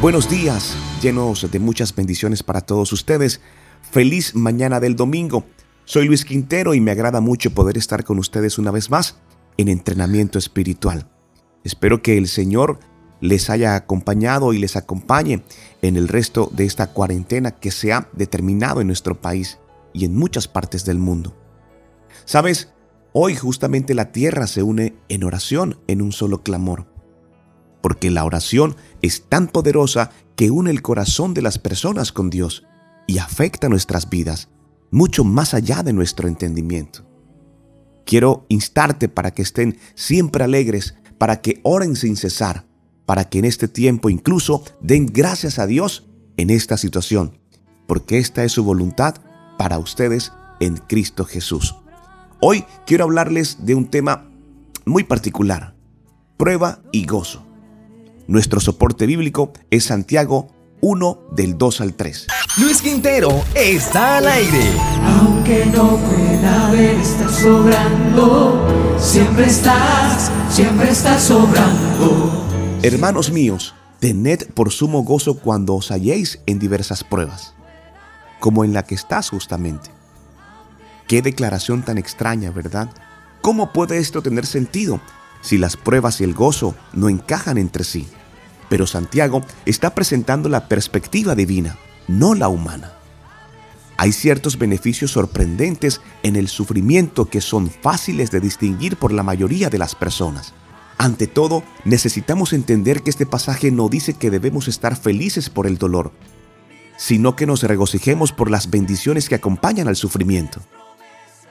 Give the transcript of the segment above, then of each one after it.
Buenos días, llenos de muchas bendiciones para todos ustedes. Feliz mañana del domingo. Soy Luis Quintero y me agrada mucho poder estar con ustedes una vez más en entrenamiento espiritual. Espero que el Señor les haya acompañado y les acompañe en el resto de esta cuarentena que se ha determinado en nuestro país y en muchas partes del mundo. Sabes, hoy justamente la tierra se une en oración en un solo clamor porque la oración es tan poderosa que une el corazón de las personas con Dios y afecta nuestras vidas mucho más allá de nuestro entendimiento. Quiero instarte para que estén siempre alegres, para que oren sin cesar, para que en este tiempo incluso den gracias a Dios en esta situación, porque esta es su voluntad para ustedes en Cristo Jesús. Hoy quiero hablarles de un tema muy particular, prueba y gozo. Nuestro soporte bíblico es Santiago 1 del 2 al 3. Luis Quintero está al aire. Aunque no pueda ver, estás sobrando. Siempre estás, siempre estás sobrando. Hermanos míos, tened por sumo gozo cuando os halléis en diversas pruebas, como en la que estás justamente. Qué declaración tan extraña, ¿verdad? ¿Cómo puede esto tener sentido si las pruebas y el gozo no encajan entre sí? Pero Santiago está presentando la perspectiva divina, no la humana. Hay ciertos beneficios sorprendentes en el sufrimiento que son fáciles de distinguir por la mayoría de las personas. Ante todo, necesitamos entender que este pasaje no dice que debemos estar felices por el dolor, sino que nos regocijemos por las bendiciones que acompañan al sufrimiento.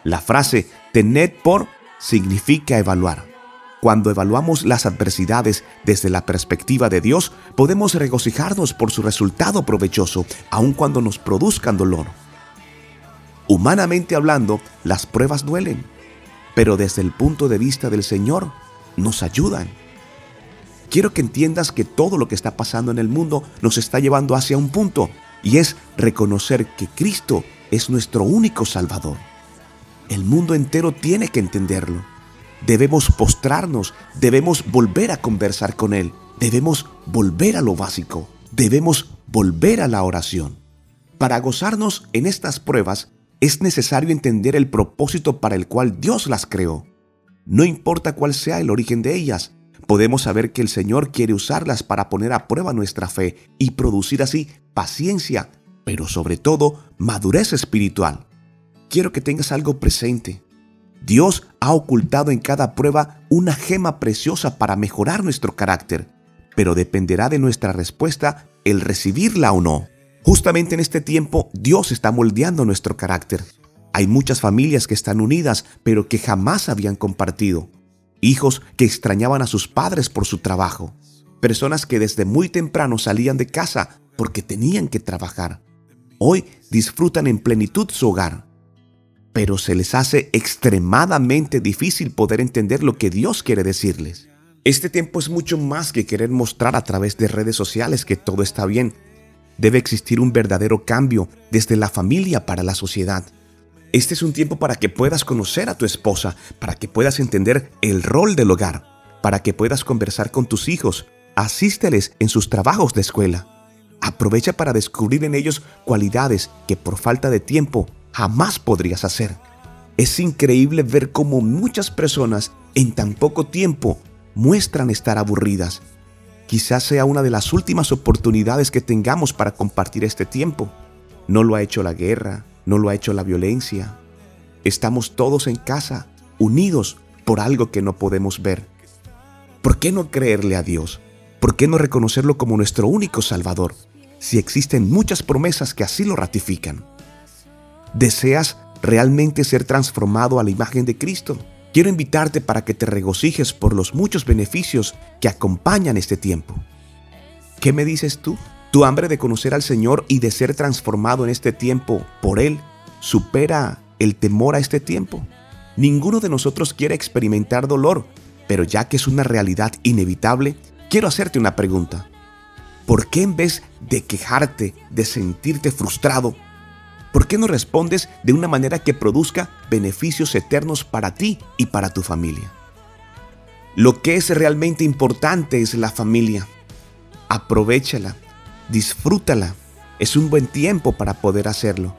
La frase tened por significa evaluar. Cuando evaluamos las adversidades desde la perspectiva de Dios, podemos regocijarnos por su resultado provechoso, aun cuando nos produzcan dolor. Humanamente hablando, las pruebas duelen, pero desde el punto de vista del Señor, nos ayudan. Quiero que entiendas que todo lo que está pasando en el mundo nos está llevando hacia un punto, y es reconocer que Cristo es nuestro único Salvador. El mundo entero tiene que entenderlo. Debemos postrarnos, debemos volver a conversar con Él, debemos volver a lo básico, debemos volver a la oración. Para gozarnos en estas pruebas es necesario entender el propósito para el cual Dios las creó. No importa cuál sea el origen de ellas, podemos saber que el Señor quiere usarlas para poner a prueba nuestra fe y producir así paciencia, pero sobre todo madurez espiritual. Quiero que tengas algo presente. Dios ha ocultado en cada prueba una gema preciosa para mejorar nuestro carácter, pero dependerá de nuestra respuesta el recibirla o no. Justamente en este tiempo Dios está moldeando nuestro carácter. Hay muchas familias que están unidas, pero que jamás habían compartido. Hijos que extrañaban a sus padres por su trabajo. Personas que desde muy temprano salían de casa porque tenían que trabajar. Hoy disfrutan en plenitud su hogar pero se les hace extremadamente difícil poder entender lo que Dios quiere decirles. Este tiempo es mucho más que querer mostrar a través de redes sociales que todo está bien. Debe existir un verdadero cambio desde la familia para la sociedad. Este es un tiempo para que puedas conocer a tu esposa, para que puedas entender el rol del hogar, para que puedas conversar con tus hijos, asísteles en sus trabajos de escuela. Aprovecha para descubrir en ellos cualidades que por falta de tiempo jamás podrías hacer. Es increíble ver cómo muchas personas en tan poco tiempo muestran estar aburridas. Quizás sea una de las últimas oportunidades que tengamos para compartir este tiempo. No lo ha hecho la guerra, no lo ha hecho la violencia. Estamos todos en casa, unidos por algo que no podemos ver. ¿Por qué no creerle a Dios? ¿Por qué no reconocerlo como nuestro único Salvador? Si existen muchas promesas que así lo ratifican. ¿Deseas realmente ser transformado a la imagen de Cristo? Quiero invitarte para que te regocijes por los muchos beneficios que acompañan este tiempo. ¿Qué me dices tú? ¿Tu hambre de conocer al Señor y de ser transformado en este tiempo por Él supera el temor a este tiempo? Ninguno de nosotros quiere experimentar dolor, pero ya que es una realidad inevitable, quiero hacerte una pregunta. ¿Por qué en vez de quejarte, de sentirte frustrado, ¿Por qué no respondes de una manera que produzca beneficios eternos para ti y para tu familia? Lo que es realmente importante es la familia. Aprovechala, disfrútala. Es un buen tiempo para poder hacerlo.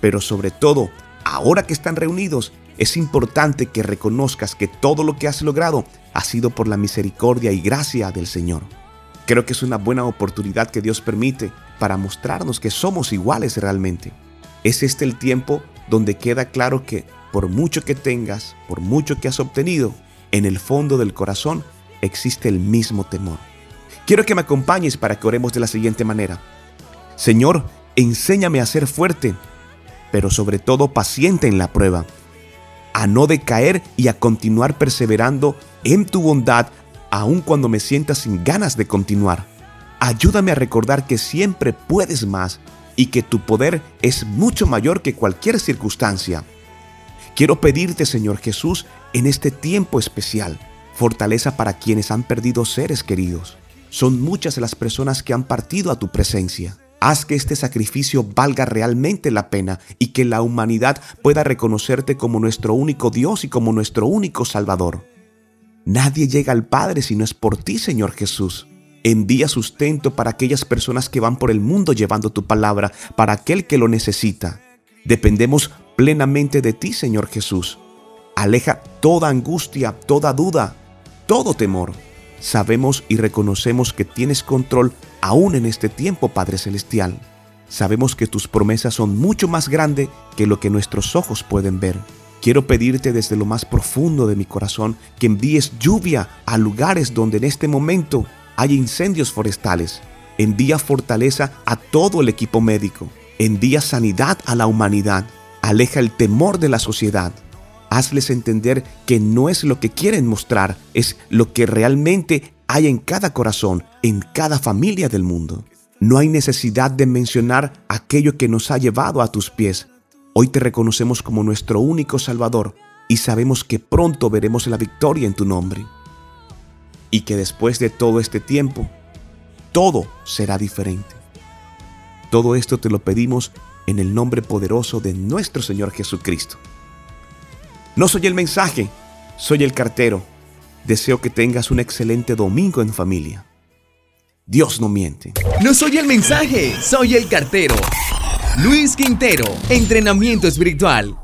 Pero sobre todo, ahora que están reunidos, es importante que reconozcas que todo lo que has logrado ha sido por la misericordia y gracia del Señor. Creo que es una buena oportunidad que Dios permite para mostrarnos que somos iguales realmente. Es este el tiempo donde queda claro que por mucho que tengas, por mucho que has obtenido, en el fondo del corazón existe el mismo temor. Quiero que me acompañes para que oremos de la siguiente manera. Señor, enséñame a ser fuerte, pero sobre todo paciente en la prueba, a no decaer y a continuar perseverando en tu bondad aun cuando me sienta sin ganas de continuar. Ayúdame a recordar que siempre puedes más y que tu poder es mucho mayor que cualquier circunstancia. Quiero pedirte, Señor Jesús, en este tiempo especial, fortaleza para quienes han perdido seres queridos. Son muchas las personas que han partido a tu presencia. Haz que este sacrificio valga realmente la pena y que la humanidad pueda reconocerte como nuestro único Dios y como nuestro único Salvador. Nadie llega al Padre si no es por ti, Señor Jesús. Envía sustento para aquellas personas que van por el mundo llevando tu palabra, para aquel que lo necesita. Dependemos plenamente de ti, Señor Jesús. Aleja toda angustia, toda duda, todo temor. Sabemos y reconocemos que tienes control aún en este tiempo, Padre Celestial. Sabemos que tus promesas son mucho más grandes que lo que nuestros ojos pueden ver. Quiero pedirte desde lo más profundo de mi corazón que envíes lluvia a lugares donde en este momento hay incendios forestales. Envía fortaleza a todo el equipo médico. Envía sanidad a la humanidad. Aleja el temor de la sociedad. Hazles entender que no es lo que quieren mostrar, es lo que realmente hay en cada corazón, en cada familia del mundo. No hay necesidad de mencionar aquello que nos ha llevado a tus pies. Hoy te reconocemos como nuestro único Salvador y sabemos que pronto veremos la victoria en tu nombre. Y que después de todo este tiempo, todo será diferente. Todo esto te lo pedimos en el nombre poderoso de nuestro Señor Jesucristo. No soy el mensaje, soy el cartero. Deseo que tengas un excelente domingo en familia. Dios no miente. No soy el mensaje, soy el cartero. Luis Quintero, entrenamiento espiritual.